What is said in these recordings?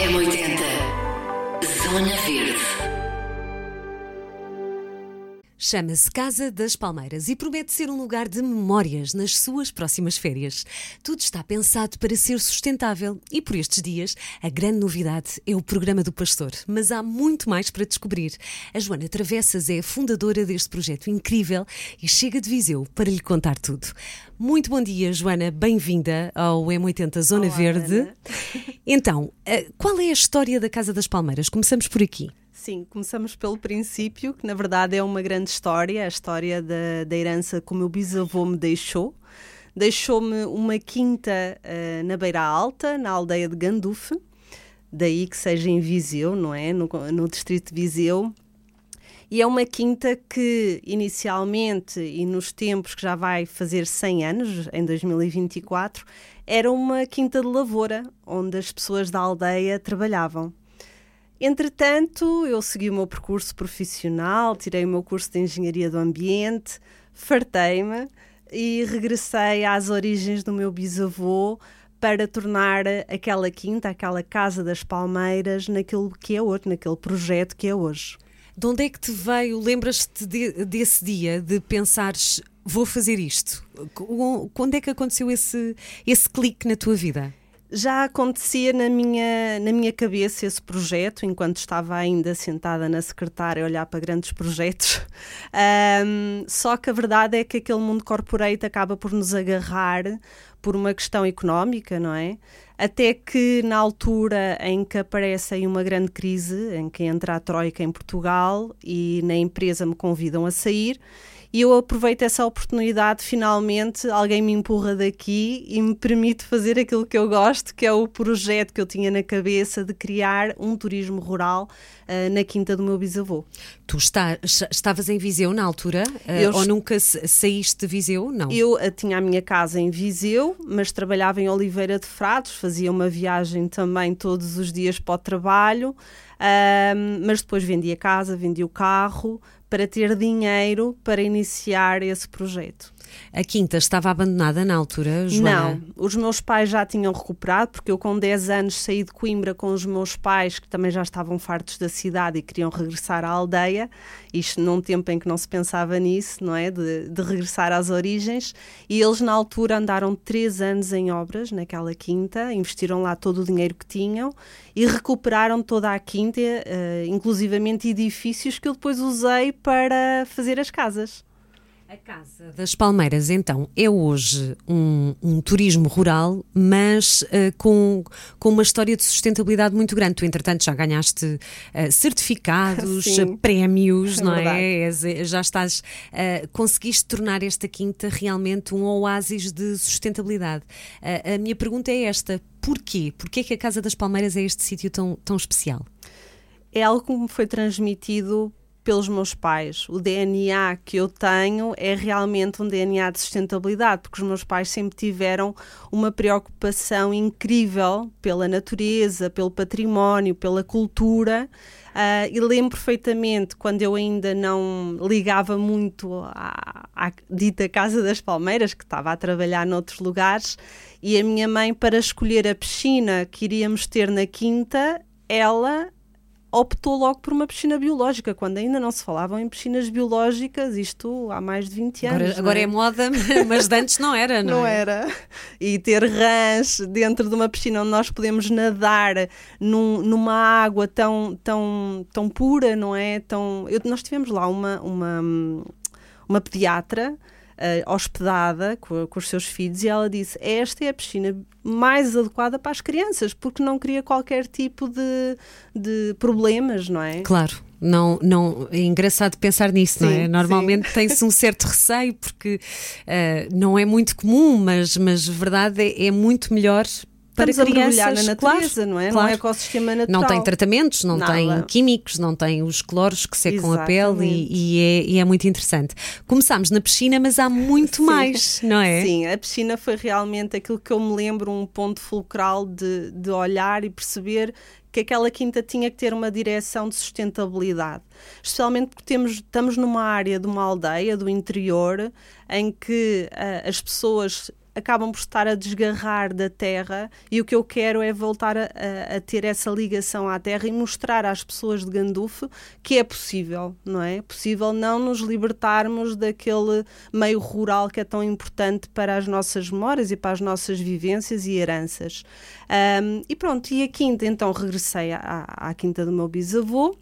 M80 Zona Verde. Chama-se Casa das Palmeiras e promete ser um lugar de memórias nas suas próximas férias. Tudo está pensado para ser sustentável e por estes dias a grande novidade é o programa do Pastor. Mas há muito mais para descobrir. A Joana Travessas é a fundadora deste projeto incrível e chega de Viseu para lhe contar tudo. Muito bom dia, Joana. Bem-vinda ao M80 Zona Olá, Verde. Ana. Então, eh, qual é a história da Casa das Palmeiras? Começamos por aqui. Sim, começamos pelo princípio, que na verdade é uma grande história, a história da, da herança que o meu bisavô me deixou. Deixou-me uma quinta eh, na Beira Alta, na aldeia de Gandufe, daí que seja em Viseu, não é? No, no distrito de Viseu. E é uma quinta que, inicialmente, e nos tempos que já vai fazer 100 anos, em 2024, era uma quinta de lavoura, onde as pessoas da aldeia trabalhavam. Entretanto, eu segui o meu percurso profissional, tirei o meu curso de Engenharia do Ambiente, fartei-me e regressei às origens do meu bisavô para tornar aquela quinta, aquela Casa das Palmeiras, naquilo que é hoje, naquele projeto que é hoje. De onde é que te veio, lembras-te de- desse dia de pensares vou fazer isto? Qu- Quando é que aconteceu esse, esse clique na tua vida? Já acontecia na minha, na minha cabeça esse projeto, enquanto estava ainda sentada na secretária a olhar para grandes projetos. Ahm, só que a verdade é que aquele mundo corporate acaba por nos agarrar por uma questão económica, não é? Até que na altura em que aparece aí uma grande crise, em que entra a Troika em Portugal e na empresa me convidam a sair, e eu aproveito essa oportunidade, finalmente alguém me empurra daqui e me permite fazer aquilo que eu gosto, que é o projeto que eu tinha na cabeça de criar um turismo rural ah, na quinta do meu bisavô. Tu está- estavas em Viseu na altura? Eh, Eu ou nunca sa- saíste de Viseu? Não. Eu ah, tinha a minha casa em Viseu, mas trabalhava em Oliveira de Frades, fazia uma viagem também todos os dias para o trabalho, mas depois vendi a casa, vendi o carro para ter dinheiro para iniciar esse projeto. A quinta estava abandonada na altura, Joana? Não, os meus pais já tinham recuperado, porque eu com 10 anos saí de Coimbra com os meus pais, que também já estavam fartos da cidade e queriam regressar à aldeia, isto num tempo em que não se pensava nisso, não é? De, de regressar às origens, e eles na altura andaram 3 anos em obras naquela quinta, investiram lá todo o dinheiro que tinham e recuperaram toda a quinta, eh, inclusivamente edifícios que eu depois usei para fazer as casas. A Casa das Palmeiras, então, é hoje um, um turismo rural, mas eh, com, com uma história de sustentabilidade muito grande. Tu, entretanto, já ganhaste eh, certificados, Sim. prémios, É não verdade. é? És, eh, já estás. eh, conseguiste tornar esta quinta realmente um oásis de sustentabilidade. A minha pergunta é esta: porquê? Porquê que a Casa das Palmeiras é este sítio tão, tão especial? é algo que me foi transmitido pelos meus pais. O DNA que eu tenho é realmente um DNA de sustentabilidade, porque os meus pais sempre tiveram uma preocupação incrível pela natureza, pelo património, pela cultura. Ah, e lembro perfeitamente quando eu ainda não ligava muito à, à dita Casa das Palmeiras, que estava a trabalhar noutros lugares, e a minha mãe, para escolher a piscina que iríamos ter na quinta, ela optou logo por uma piscina biológica, quando ainda não se falavam em piscinas biológicas, isto há mais de 20 anos. Agora, agora é moda, mas antes não era, não, não é? era. E ter rãs dentro de uma piscina onde nós podemos nadar num- numa água tão, tão, tão pura, não é? Tão... Eu- nós tivemos lá uma, uma, uma pediatra eh, hospedada com, com os seus filhos e ela disse: Esta é a piscina mais adequada para as crianças, porque não cria qualquer tipo de, de problemas, não é? Claro. Não, não, é engraçado pensar nisso, não é? Sim, Normalmente tem-se um certo receio porque eh, não é muito comum, mas, mas verdade é, é muito melhor para Estamos a crianças. mergulhar na natureza, claro, não é? claro. Não é ecossistema natural. Não tem tratamentos, não Nada. tem químicos, não tem os cloros que secam a pele Exatamente. e, e é, e é muito interessante. Começámos na piscina, mas há muito Sim. mais, não é? Sim, a piscina foi realmente aquilo que eu me lembro, um ponto fulcral de, de olhar e perceber que aquela quinta tinha que ter uma direção de sustentabilidade. Especialmente porque temos, estamos numa área de uma aldeia do interior em que ah, as pessoas acabam por estar a desgarrar da terra e o que eu quero é voltar a, a, ter essa ligação à terra e mostrar às pessoas de Gandufo que é possível, não é? É possível não nos libertarmos daquele meio rural que é tão importante para as nossas memórias e para as nossas vivências e heranças. Um, e pronto, e a quinta, então regressei à, à quinta do meu bisavô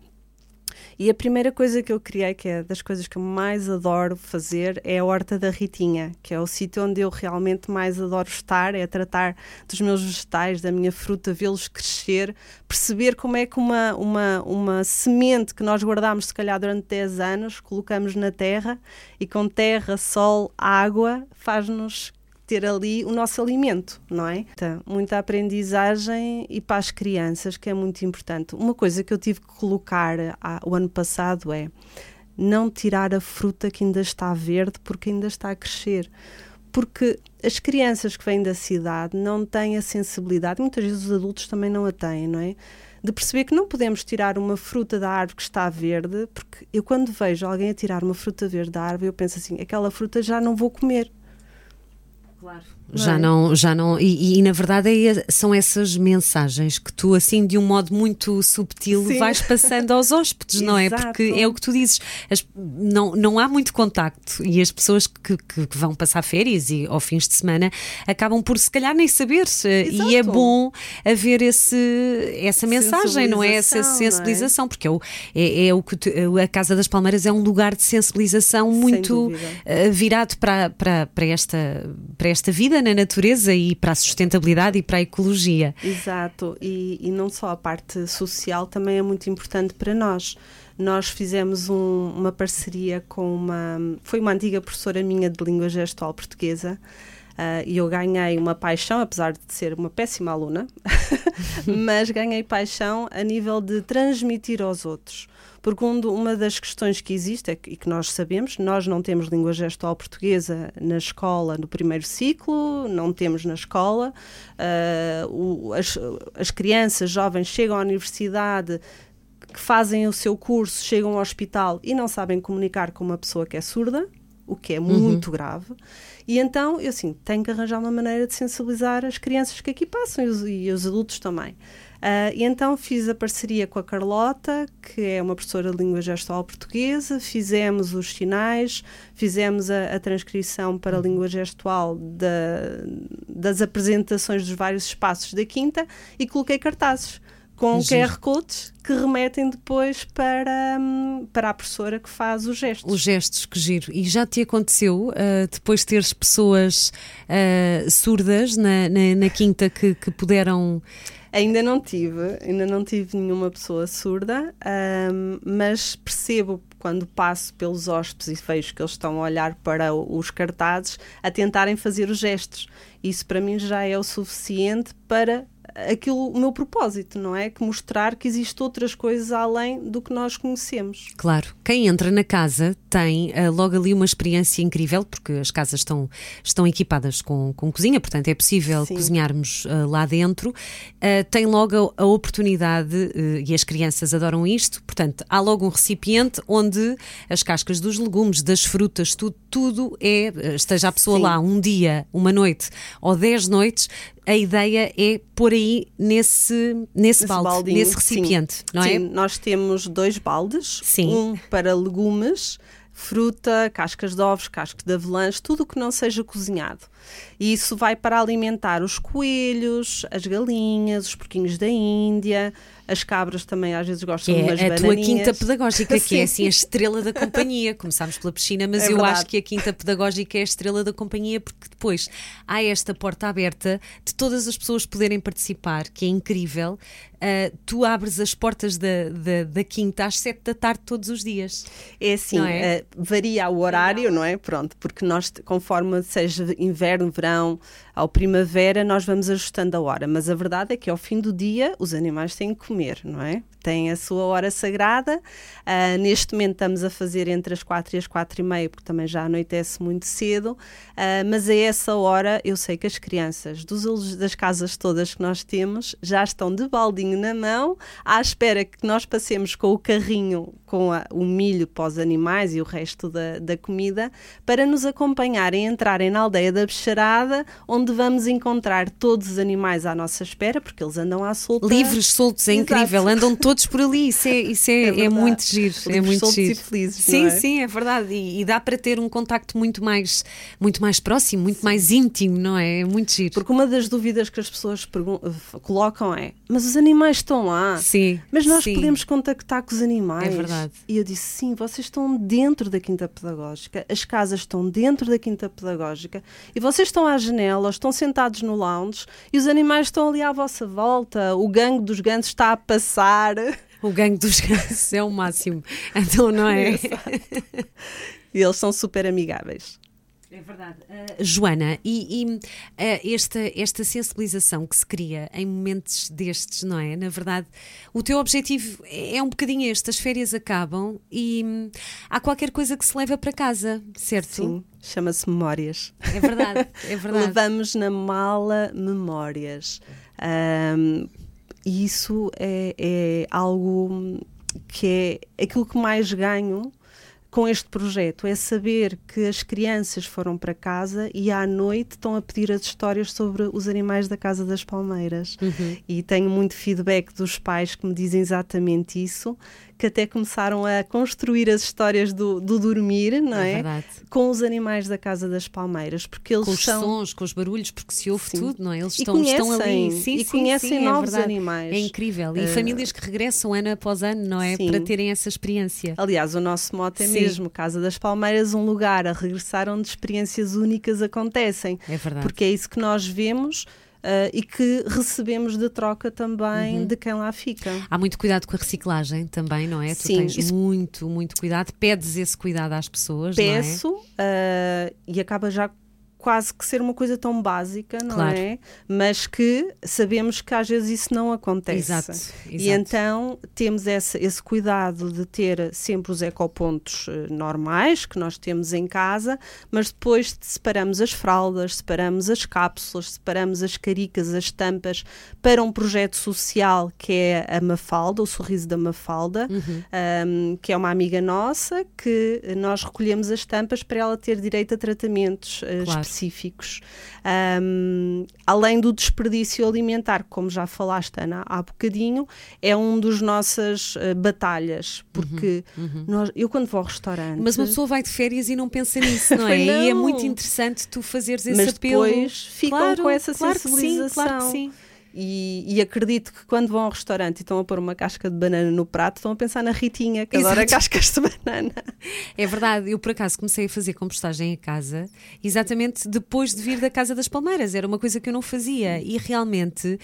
e a primeira coisa que eu criei, que é das coisas que eu mais adoro fazer, é a Horta da Ritinha, que é o sítio onde eu realmente mais adoro estar, é tratar dos meus vegetais, da minha fruta, vê-los crescer, perceber como é que uma, uma, uma semente que nós guardamos se calhar durante 10 anos, colocamos na terra e com terra, sol, água, faz-nos ter ali o nosso alimento, não é? Então, muita aprendizagem e para as crianças, que é muito importante. Uma coisa que eu tive que colocar ah, o ano passado é não tirar a fruta que ainda está verde porque ainda está a crescer. Porque as crianças que vêm da cidade não têm a sensibilidade, muitas vezes os adultos também não a têm, não é? de perceber que não podemos tirar uma fruta da árvore que está verde, porque eu quando vejo alguém a tirar uma fruta verde da árvore, eu penso assim, aquela fruta já não vou comer. Claro já é? não, já não, e, e, na verdade é, são essas mensagens que tu, assim, de um modo muito subtil, Sim. vais passando aos hóspedes, não é? Porque é o que tu dizes, as, não, não há muito contacto e as pessoas que, que, que, vão passar férias e ao fins de semana acabam por se calhar nem saber e é bom haver esse, essa mensagem, não é? Essa sensibilização, é? porque é o, é, é o que tu, a Casa das Palmeiras é um lugar de sensibilização muito uh, virado para, para, para, esta, para esta vida vida na natureza e para a sustentabilidade e para a ecologia. Exato, e, e não só a parte social também é muito importante para nós. Nós fizemos um, uma parceria com uma. Foi uma antiga professora minha de língua gestual portuguesa. Uh, e eu ganhei uma paixão, apesar de ser uma péssima aluna, mas ganhei paixão a nível de transmitir aos outros. Porque um, uma das questões que existe é, e que nós sabemos, nós não temos língua gestual portuguesa na escola no primeiro ciclo, não temos na escola. Uh, o, as, as crianças jovens chegam à universidade que fazem o seu curso, chegam ao hospital e não sabem comunicar com uma pessoa que é surda, o que é muito uhum. grave. E então, eu assim, tenho que arranjar uma maneira de sensibilizar as crianças que aqui passam e os, e os adultos também. Uh, e então fiz a parceria com a Carlota, que é uma professora de língua gestual portuguesa, fizemos os sinais, fizemos a, a transcrição para a língua gestual da, das apresentações dos vários espaços da Quinta e coloquei cartazes com QR codes que remetem depois para, para a professora que faz os gestos. Os gestos, que giro. E já te aconteceu, uh, depois de teres pessoas uh, surdas na, na, na, quinta que, que puderam Ainda não tive, ainda não tive nenhuma pessoa surda, um, mas percebo quando passo pelos hóspedes e vejo que eles estão a olhar para os cartazes a tentarem fazer os gestos. Isso para mim já é o suficiente para aquilo, o meu propósito, não é? Que mostrar que existem outras coisas além do que nós conhecemos. Claro, quem entra na casa tem uh, logo ali uma experiência incrível, porque as casas estão, estão equipadas com, com cozinha, portanto é possível Sim. cozinharmos uh, lá dentro. Uh, tem logo a, a oportunidade, e as crianças adoram isto, portanto há logo um recipiente onde as cascas dos legumes, das frutas, tudo, tudo é, esteja a pessoa Sim. lá um dia, uma noite ou dez noites, a ideia é pôr aí nesse, nesse, balde, baldinho, nesse recipiente, sim. não é? Sim, nós temos dois baldes, sim. um para legumes, fruta, cascas de ovos, cascas de avelãs, tudo o que não seja cozinhado. E isso vai para alimentar os coelhos, as galinhas, os porquinhos da Índia, as cabras também às vezes gostam é, de umas a bananinhas. tua quinta pedagógica, que é assim a estrela da companhia. Começámos pela piscina, mas é eu verdade. acho que a quinta pedagógica é a estrela da companhia, porque depois há esta porta aberta de todas as pessoas poderem participar, que é incrível. Uh, tu abres as portas da, da, da, quinta às sete da tarde todos os dias. É assim, é? Uh, varia o horário, não é? Pronto, porque nós, conforme seja inverno, verão, ao primavera nós vamos ajustando a hora, mas a verdade é que ao fim do dia os animais têm que comer, não é? Têm a sua hora sagrada. Uh, neste momento estamos a fazer entre as quatro e as quatro e meia, porque também já anoitece muito cedo, uh, mas a essa hora eu sei que as crianças dos, das casas todas que nós temos já estão de baldinho na mão, à espera que nós passemos com o carrinho com a, o milho para os animais e o resto da, da comida, para nos acompanharem, entrarem na aldeia da Bexarada, onde vamos encontrar todos os animais à nossa espera, porque eles andam à solta. Livres, soltos, é Exato. incrível, andam todos por ali, isso é, isso é, é, é muito giro. Livres, é muito soltos giro. e felizes. Sim, é? sim, é verdade. E, e, dá para ter um contacto muito mais, muito mais próximo, muito sim. mais íntimo, não é? É muito giro. Porque uma das dúvidas que as pessoas colocam é: mas os animais estão lá. Sim. Mas nós sim. podemos contactar com os animais. É verdade. E eu disse: sim, vocês estão dentro da Quinta Pedagógica, as casas estão dentro da Quinta Pedagógica e vocês estão à janela, estão sentados no lounge e os animais estão ali à vossa volta, o gangue dos gansos está a passar. O gangue dos gansos é o máximo. Então, não é? e eles são super amigáveis. É verdade. Uh, Joana, e, e uh, esta, esta sensibilização que se cria em momentos destes, não é? Na verdade, o teu objetivo é, um bocadinho este: as férias acabam e hum, há qualquer coisa que se leva para casa, certo? Sim, chama-se memórias. É verdade, é verdade. Levamos na mala memórias. Um, e isso é, é algo que é aquilo que mais ganho com este projeto é saber que as crianças foram para casa e à noite estão a pedir as histórias sobre os animais da Casa das Palmeiras. Uhum. E tenho muito feedback dos pais que me dizem exatamente isso, que até começaram a construir as histórias do, do dormir, não é? é? Com os animais da Casa das Palmeiras, porque eles com os são... sons, com os barulhos, porque se ouve sim. tudo, não é? Eles estão, conhecem, estão ali, sim, e sim, conhecem sim, novos é animais. É incrível. E uh... famílias que regressam ano após ano, não é? Para terem essa experiência. Aliás, o nosso mote é mesmo Casa das Palmeiras, um lugar a regressar onde experiências únicas acontecem. É verdade. Porque é isso que nós vemos Uh, e que recebemos de troca também uhum. de quem lá fica. Há muito cuidado com a reciclagem também, não é? Sim, tu tens isso... muito, muito cuidado, pedes esse cuidado às pessoas. Peço não é? uh, e acaba já quase que ser uma coisa tão básica, não claro. é? Mas que sabemos que às vezes isso não acontece. Exato. exato. E então temos esse, esse cuidado de ter sempre os ecopontos uh, normais que nós temos em casa, mas depois separamos as fraldas, separamos as cápsulas, separamos as caricas, as tampas para um projeto social que é a Mafalda, o Sorriso da Mafalda, uhum. um, que é uma amiga nossa que nós recolhemos as tampas para ela ter direito a tratamentos uh, claro específicos. Um, além do desperdício alimentar, como já falaste, Ana, há bocadinho, é um dos nossas uh, batalhas, porque uhum, uhum. Nós, eu quando vou ao restaurante... Mas uma pessoa vai de férias e não pensa nisso, não é? não. E é muito interessante tu fazeres esse Mas apelo. depois ficam claro, com essa claro sensibilização. Que sim, claro que sim. E, e, acredito que quando vão ao restaurante e estão a pôr uma casca de banana no prato, estão a pensar na Ritinha, que Exato. adora cascas de banana. É verdade, eu por acaso comecei a fazer compostagem em casa exatamente depois de vir da Casa das Palmeiras, era uma coisa que eu não fazia e realmente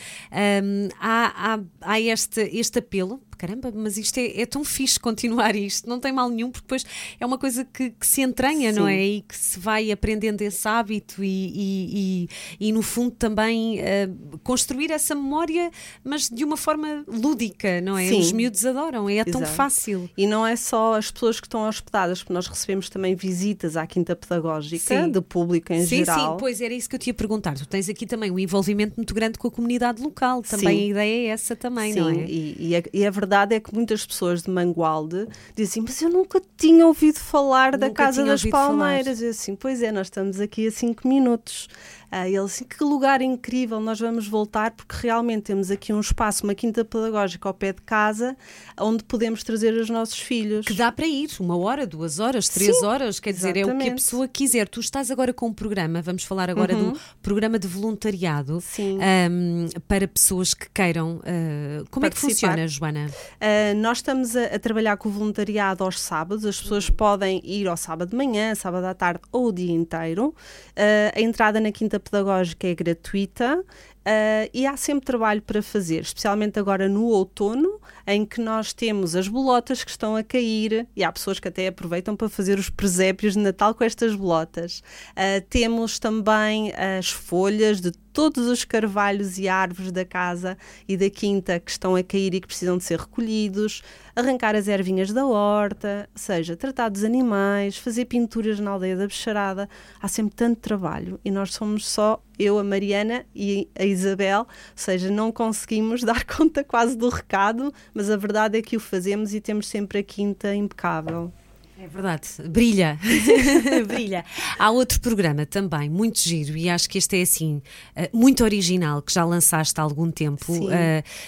hum, há, há, há este, este apelo, caramba, mas isto é, é, tão fixe continuar isto, não tem mal nenhum, porque depois é uma coisa que, que se entranha, Sim. não é? E que se vai aprendendo esse hábito e, e, e, e no fundo também uh, construir essa memória, mas de uma forma lúdica, não é? Sim. Os miúdos adoram, é tão fácil. E não é só as pessoas que estão hospedadas, porque nós recebemos também visitas à Quinta Pedagógica, sim. do público em sim, geral. Sim, pois era isso que eu te ia perguntar. Tu tens aqui também um envolvimento muito grande com a comunidade local, também sim. a ideia é essa também, sim. não é? E, e, e a verdade é que muitas pessoas de Mangualde dizem mas eu nunca tinha ouvido falar nunca da Casa das Palmeiras. Falar. Eu assim, pois é, nós estamos aqui a cinco minutos. Uh, ele assim, que lugar incrível, nós vamos voltar porque realmente temos aqui um espaço, uma quinta pedagógica ao pé de casa, onde podemos trazer os nossos filhos. Que dá para ir, uma hora, duas horas, três Sim, horas, quer dizer, exatamente. é o que a pessoa quiser. Tu estás agora com um programa, vamos falar agora Uhum. do programa de voluntariado um, para pessoas que queiram. Uh, como é que funciona, Joana? Uh, nós estamos a, a trabalhar com o voluntariado aos sábados, as pessoas podem ir ao sábado de manhã, sábado à tarde ou o dia inteiro. Uh, a entrada na quinta pedagógica é gratuita. Uh, e há sempre trabalho para fazer, especialmente agora no outono, em que nós temos as bolotas que estão a cair e há pessoas que até aproveitam para fazer os presépios de Natal com estas bolotas. Uh, temos também as folhas de todos os carvalhos e árvores da casa e da quinta que estão a cair e que precisam de ser recolhidos, arrancar as ervinhas da horta, seja, tratar dos animais, fazer pinturas na aldeia da Bexarada. Há sempre tanto trabalho e nós somos só eu, a Mariana e a Isabel, ou seja, não conseguimos dar conta quase do recado, mas a verdade é que o fazemos e temos sempre a quinta impecável. É verdade, brilha, brilha. Há outro programa também, muito giro, e acho que este é assim, eh, muito original, que já lançaste há algum tempo, uh,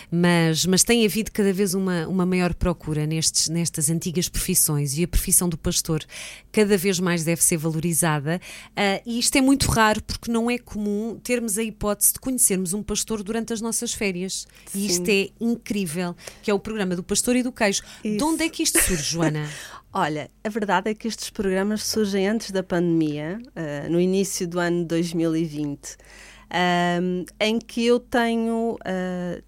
mas, mas tem havido cada vez uma, uma maior procura nestes, nestas antigas profissões e a profissão do pastor cada vez mais deve ser valorizada. Uh, e isto é muito raro porque não é comum termos a hipótese de conhecermos um pastor durante as nossas férias. Sim. E isto é incrível, que é o programa do pastor e do queijo. Isso. De onde é que isto surge, Joana? Olha, a verdade é que estes programas surgem antes da pandemia, uh, no início do ano 2020, uh, em que eu tenho, uh,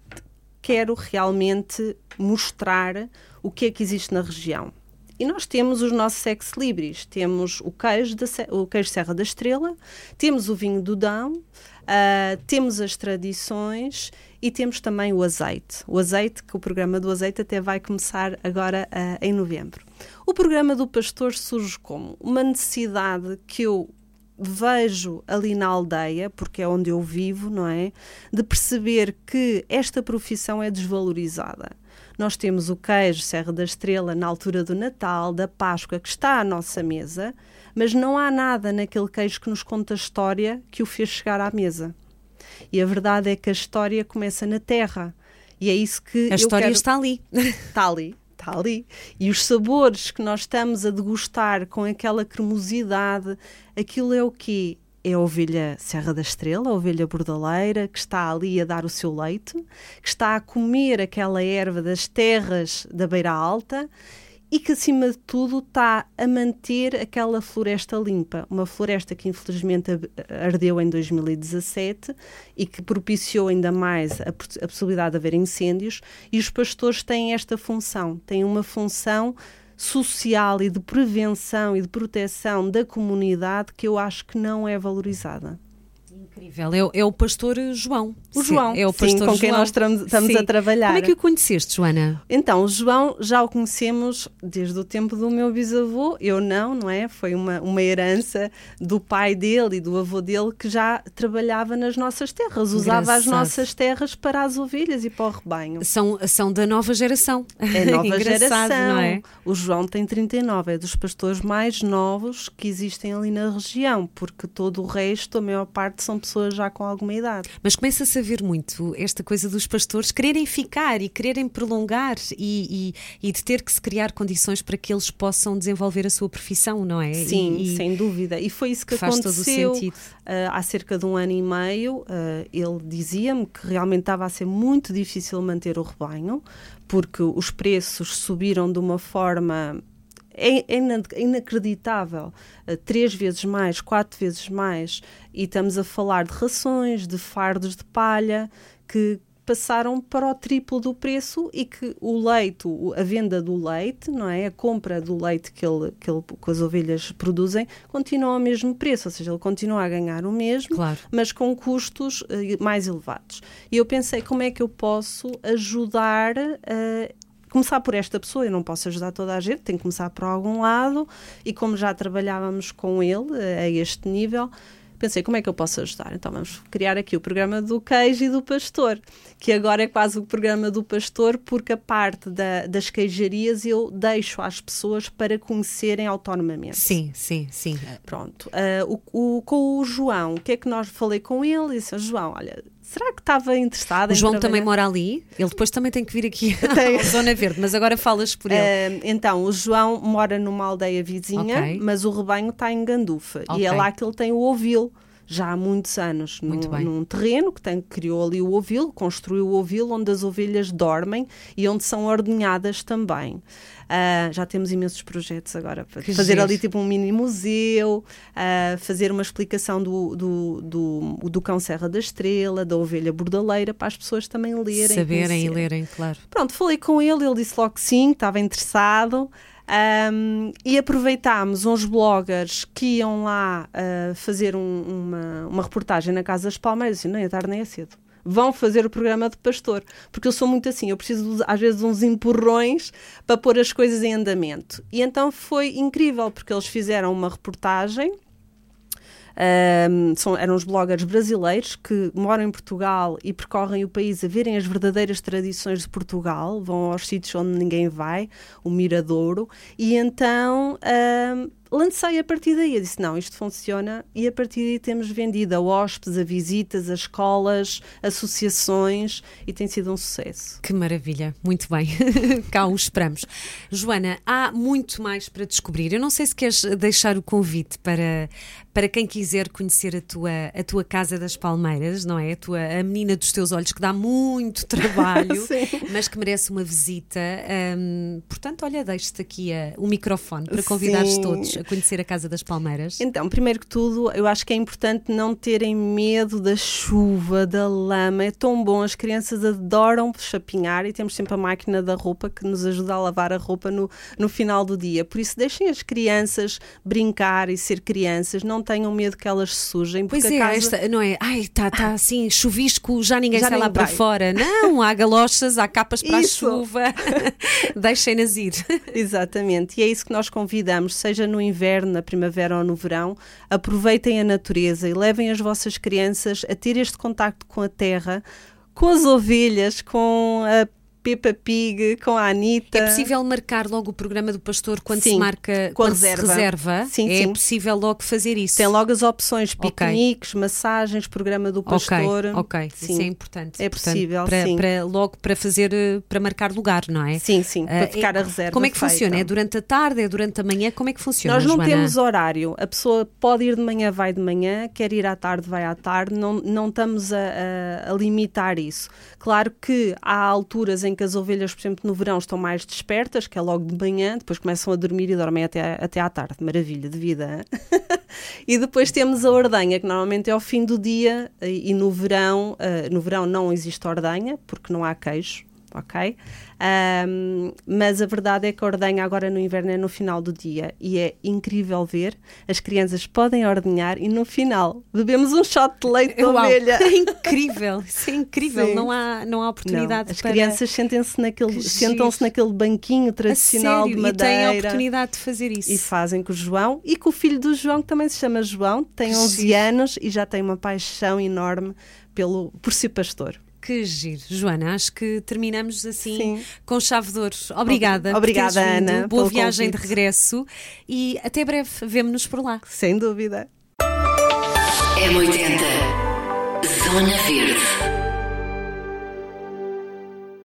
quero realmente mostrar o que é que existe na região. E nós temos os nossos ex libris, temos o queijo, da, o queijo Serra da Estrela, temos o vinho do Dão, temos as tradições e temos também o azeite. O azeite, que o programa do azeite até vai começar agora em novembro. O programa do pastor surge como uma necessidade que eu vejo ali na aldeia, porque é onde eu vivo, não é? De perceber que esta profissão é desvalorizada. Nós temos o queijo Serra da Estrela na altura do Natal, da Páscoa, que está à nossa mesa, mas não há nada naquele queijo que nos conta a história que o fez chegar à mesa. E a verdade é que a história começa na terra. E é isso que. A história quero... está ali. Está ali está ali. E os sabores que nós estamos a degustar com aquela cremosidade, aquilo é o quê? É a ovelha Serra da Estrela, a ovelha bordaleira, que está ali a dar o seu leite, que está a comer aquela erva das terras da Beira Alta e que, acima de tudo, está a manter aquela floresta limpa. Uma floresta que, infelizmente, ardeu em 2017 e que propiciou ainda mais a, a possibilidade de haver incêndios. E os pastores têm esta função, têm uma função social e de prevenção e de proteção da comunidade que eu acho que não é valorizada. Incrível, é, é, o pastor João. O João, é o pastor sim, com quem nós estamos, estamos a trabalhar. Como é que o conheceste, Joana? Então, o João já o conhecemos desde o tempo do meu bisavô, eu não, não é? Foi uma, uma herança do pai dele e do avô dele que já trabalhava nas nossas terras, usava Engraçado. as nossas terras para as ovelhas e para o rebanho. São, são da nova geração. É nova geração. Não é? O João tem 39, é dos pastores mais novos que existem ali na região, porque todo o resto, a maior parte, são pessoas já com alguma idade. Mas começa-se a ver muito esta coisa dos pastores quererem ficar e quererem prolongar e, e, e, de ter que se criar condições para que eles possam desenvolver a sua profissão, não é? Sim, e, sem dúvida. E foi isso que faz aconteceu todo o sentido. Uh, há cerca de um ano e meio. Uh, ele dizia-me que realmente estava a ser muito difícil manter o rebanho, porque os preços subiram de uma forma é, é inacreditável. Uh, três vezes mais, quatro vezes mais, e estamos a falar de rações, de fardos de palha, que passaram para o triplo do preço e que o leite, a venda do leite, não é? A compra do leite que, ele, que, ele, que as ovelhas produzem, continua ao mesmo preço, ou seja, ele continua a ganhar o mesmo, claro. mas com custos uh, mais elevados. E eu pensei, como é que eu posso ajudar uh, começar por esta pessoa, eu não posso ajudar toda a gente, tenho que começar por algum lado, e como já trabalhávamos com ele eh, a este nível, pensei como é que eu posso ajudar? Então vamos criar aqui o programa do queijo e do pastor, que agora é quase o programa do pastor, porque a parte da, das queijarias eu deixo às pessoas para conhecerem autonomamente. Sim, sim, sim. Pronto. Uh, o, o, com o João, o que é que nós falei com ele? Disse, João, olha, será que estava interessada o João também mora ali? Ele depois também tem que vir aqui à Zona Verde, mas agora falas por ele. Uh, então, o João mora numa aldeia vizinha, okay. mas o rebanho está em Gandufa. Okay. E é lá que ele tem o ovil já há muitos anos num, Muito bem. num terreno que tem, criou ali o ovil, construiu o ovil onde as ovelhas dormem e onde são ordenhadas também. Ah, já temos imensos projetos agora para Que fazer giro. ali tipo um mini museu, ah, fazer uma explicação do, do, do, do cão Serra da Estrela, da ovelha bordaleira, para as pessoas também lerem. Saberem e conhecerem. lerem, claro. Pronto, falei com ele, ele disse logo que sim, estava interessado. Ahm, e aproveitámos uns bloggers que iam lá ah, fazer um- uma, uma reportagem na Casa das Palmeiras. Disse, nem é tarde nem é cedo. Vão fazer o programa de pastor. Porque eu sou muito assim, eu preciso às vezes uns empurrões para pôr as coisas em andamento. E então foi incrível, porque eles fizeram uma reportagem um, são, eram os bloggers brasileiros que moram em Portugal e percorrem o país a verem as verdadeiras tradições de Portugal, vão aos sítios onde ninguém vai, o Miradouro, e então um, lancei a partir daí. Eu disse: não, isto funciona, e a partir daí temos vendido a hóspedes, a visitas, a escolas, associações, e tem sido um sucesso. Que maravilha, muito bem. Cá o esperamos. Joana, há muito mais para descobrir. Eu não sei se queres deixar o convite para, para quem quiser conhecer a tua, a tua Casa das Palmeiras, não é? A, tua, a menina dos teus olhos, que dá muito trabalho, mas que merece uma visita. Hum, portanto, olha, deixo-te aqui a- o microfone para convidares Sim. todos a conhecer a Casa das Palmeiras. Então, primeiro que tudo, eu acho que é importante não terem medo da chuva, da lama. É tão bom, as crianças adoram chapinhar e temos sempre a máquina da roupa que nos ajuda a lavar a roupa no, no final do dia. Por isso, deixem as crianças brincar e ser crianças, não tenham medo que elas sujem. Pois é, casa... esta, não é? Ai, está tá assim, chuvisco, já ninguém Já sai lá para vai. fora. Não, há galochas, há capas para Isso. a chuva. Deixem-nas ir. Exatamente, e é isso que nós convidamos, seja no inverno, na primavera ou no verão, aproveitem a natureza e levem as vossas crianças a ter este contacto com a terra, com as ovelhas, com a Peppa Pig, com a Anitta. É possível marcar logo o programa do pastor quando se Sim, marca com a quando se reserva. reserva? Sim, é sim. possível logo fazer isso. Tem logo as opções, piqueniques, massagens, programa do pastor. ok, Sim. isso é importante. É Portanto, possível, para, sim. para- logo para fazer, eh, para marcar lugar, não é? Sim, sim, para ficar é- a reserva Como é que feita. funciona? É durante a tarde? É durante a manhã? Como é que funciona, Nós não Joana? temos horário. A pessoa pode ir de manhã, vai de manhã, quer ir à tarde, vai à tarde. Não, não estamos a, a- a limitar isso. Claro que há alturas em que as ovelhas, por exemplo, no verão estão mais despertas, que é logo de manhã, depois começam a dormir e dormem até, até à tarde. Maravilha de vida. e depois temos a ordenha, que normalmente é ao fim do dia e, no verão, ah, no verão não existe ordenha, porque não há queijo. Ok? Ahm, mas a verdade é que a ordenha agora no inverno é no final do dia e é incrível ver. As crianças podem ordenhar e no final bebemos um shot de leite de ovelha. É incrível, isso é incrível. Sim. Não há, não há Não, oportunidade as para... crianças sentem-se naquele, Que sentam-se naquele banquinho tradicional de e têm a madeira oportunidade de fazer isso. e fazem com o João e com o filho do João, que também se chama João, tem Que 11 giro. anos e já tem uma paixão enorme pelo, por ser pastor. Que giro. Joana, acho que terminamos assim Sim. com chave de ouro. Obrigada. Obrigada. Ana, Boa viagem de convite. regresso e até breve. Vemo-nos por lá. Sem dúvida. M80 Zona Verde